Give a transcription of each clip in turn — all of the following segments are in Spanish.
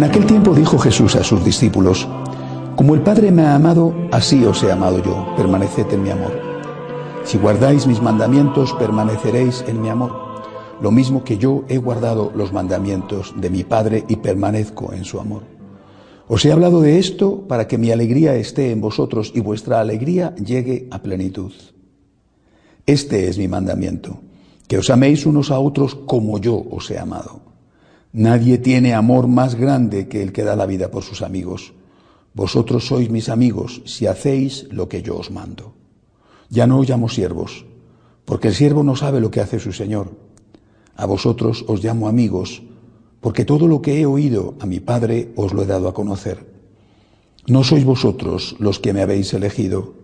En aquel tiempo dijo Jesús a sus discípulos, Como el Padre me ha amado, así os he amado yo, permaneced en mi amor. Si guardáis mis mandamientos, permaneceréis en mi amor, lo mismo que yo he guardado los mandamientos de mi Padre y permanezco en su amor. Os he hablado de esto para que mi alegría esté en vosotros y vuestra alegría llegue a plenitud. Este es mi mandamiento, que os améis unos a otros como yo os he amado. Nadie tiene amor más grande que el que da la vida por sus amigos. Vosotros sois mis amigos si hacéis lo que yo os mando. Ya no os llamo siervos, porque el siervo no sabe lo que hace su Señor. A vosotros os llamo amigos, porque todo lo que he oído a mi Padre os lo he dado a conocer. No sois vosotros los que me habéis elegido,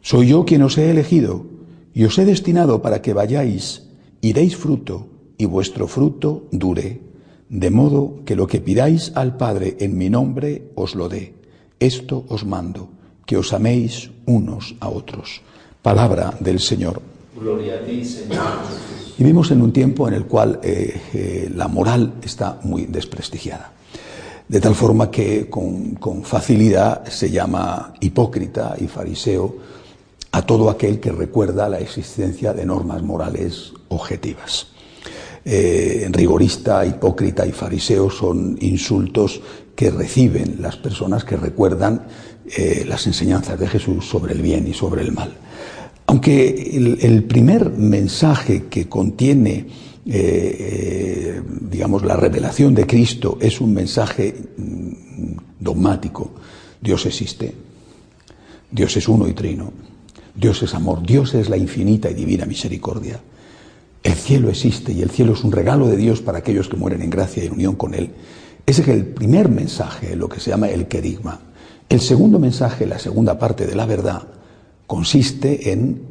soy yo quien os he elegido y os he destinado para que vayáis y deis fruto y vuestro fruto dure de modo que lo que pidáis al Padre en mi nombre os lo dé. Esto os mando, que os améis unos a otros. Palabra del Señor. Gloria a ti, Señor Vivimos en un tiempo en el cual eh, eh, la moral está muy desprestigiada. De tal forma que con, con facilidad se llama hipócrita y fariseo a todo aquel que recuerda la existencia de normas morales objetivas. Eh, rigorista, hipócrita y fariseo son insultos que reciben las personas que recuerdan eh, las enseñanzas de Jesús sobre el bien y sobre el mal. Aunque el, primer mensaje que contiene, eh, digamos, la revelación de Cristo es un mensaje mm, dogmático, Dios existe, Dios es uno y trino, Dios es amor, Dios es la infinita y divina misericordia. El cielo existe y el cielo es un regalo de Dios para aquellos que mueren en gracia y en unión con Él. Ese es el primer mensaje, lo que se llama el querigma. El segundo mensaje, la segunda parte de la verdad, consiste en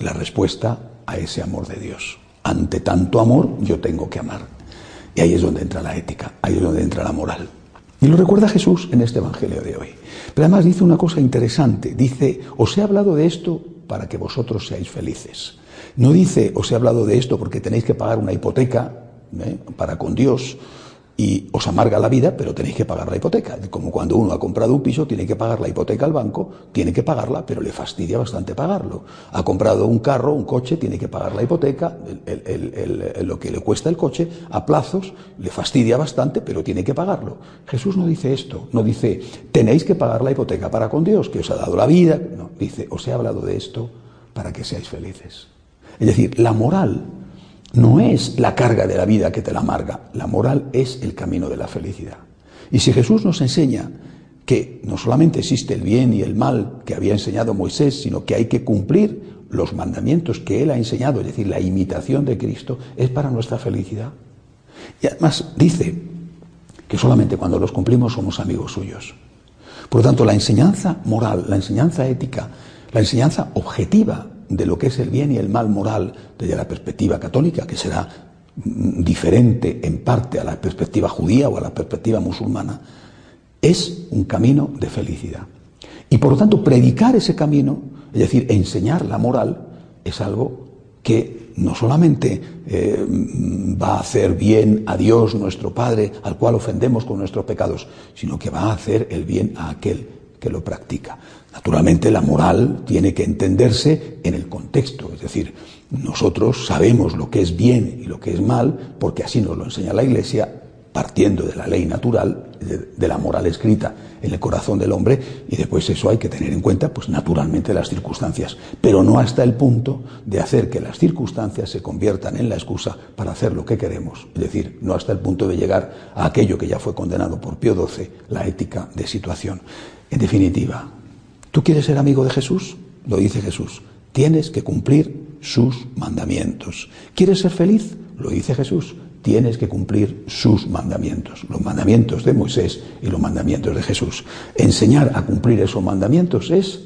la respuesta a ese amor de Dios. Ante tanto amor, yo tengo que amar. Y ahí es donde entra la ética, ahí es donde entra la moral. Y lo recuerda Jesús en este Evangelio de hoy. Pero además dice una cosa interesante. Dice, os he hablado de esto para que vosotros seáis felices. No dice, os he hablado de esto porque tenéis que pagar una hipoteca ¿eh? para con Dios y os amarga la vida, pero tenéis que pagar la hipoteca. Como cuando uno ha comprado un piso, tiene que pagar la hipoteca al banco, tiene que pagarla, pero le fastidia bastante pagarlo. Ha comprado un carro, un coche, tiene que pagar la hipoteca, lo que le cuesta el coche, a plazos, le fastidia bastante, pero tiene que pagarlo. Jesús no dice esto, no dice, tenéis que pagar la hipoteca para con Dios, que os ha dado la vida. No, dice, os he hablado de esto para que seáis felices. Es decir, la moral no es la carga de la vida que te la amarga, la moral es el camino de la felicidad. Y si Jesús nos enseña que no solamente existe el bien y el mal que había enseñado Moisés, sino que hay que cumplir los mandamientos que él ha enseñado, es decir, la imitación de Cristo, es para nuestra felicidad. Y además dice que solamente cuando los cumplimos somos amigos suyos. Por lo tanto, la enseñanza moral, la enseñanza ética, la enseñanza objetiva de lo que es el bien y el mal moral desde la perspectiva católica, que será diferente en parte a la perspectiva judía o a la perspectiva musulmana, es un camino de felicidad. Y por lo tanto, predicar ese camino, es decir, enseñar la moral, es algo que no solamente eh, va a hacer bien a Dios, nuestro Padre, al cual ofendemos con nuestros pecados, sino que va a hacer el bien a aquel que lo practica. Naturalmente la moral tiene que entenderse en el contexto, es decir, nosotros sabemos lo que es bien y lo que es mal porque así nos lo enseña la Iglesia partiendo de la ley natural, de, la moral escrita en el corazón del hombre, y después eso hay que tener en cuenta, pues naturalmente las circunstancias, pero no hasta el punto de hacer que las circunstancias se conviertan en la excusa para hacer lo que queremos, es decir, no hasta el punto de llegar a aquello que ya fue condenado por Pío XII, la ética de situación. En definitiva, ¿Tú quieres ser amigo de Jesús? Lo dice Jesús. Tienes que cumplir sus mandamientos. ¿Quieres ser feliz? Lo dice Jesús. Tienes que cumplir sus mandamientos, los mandamientos de Moisés y los mandamientos de Jesús. Enseñar a cumplir esos mandamientos es,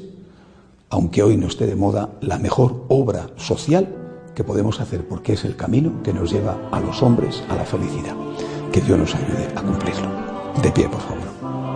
aunque hoy no esté de moda, la mejor obra social que podemos hacer porque es el camino que nos lleva a los hombres a la felicidad. Que Dios nos ayude a cumplirlo. De pie, por favor.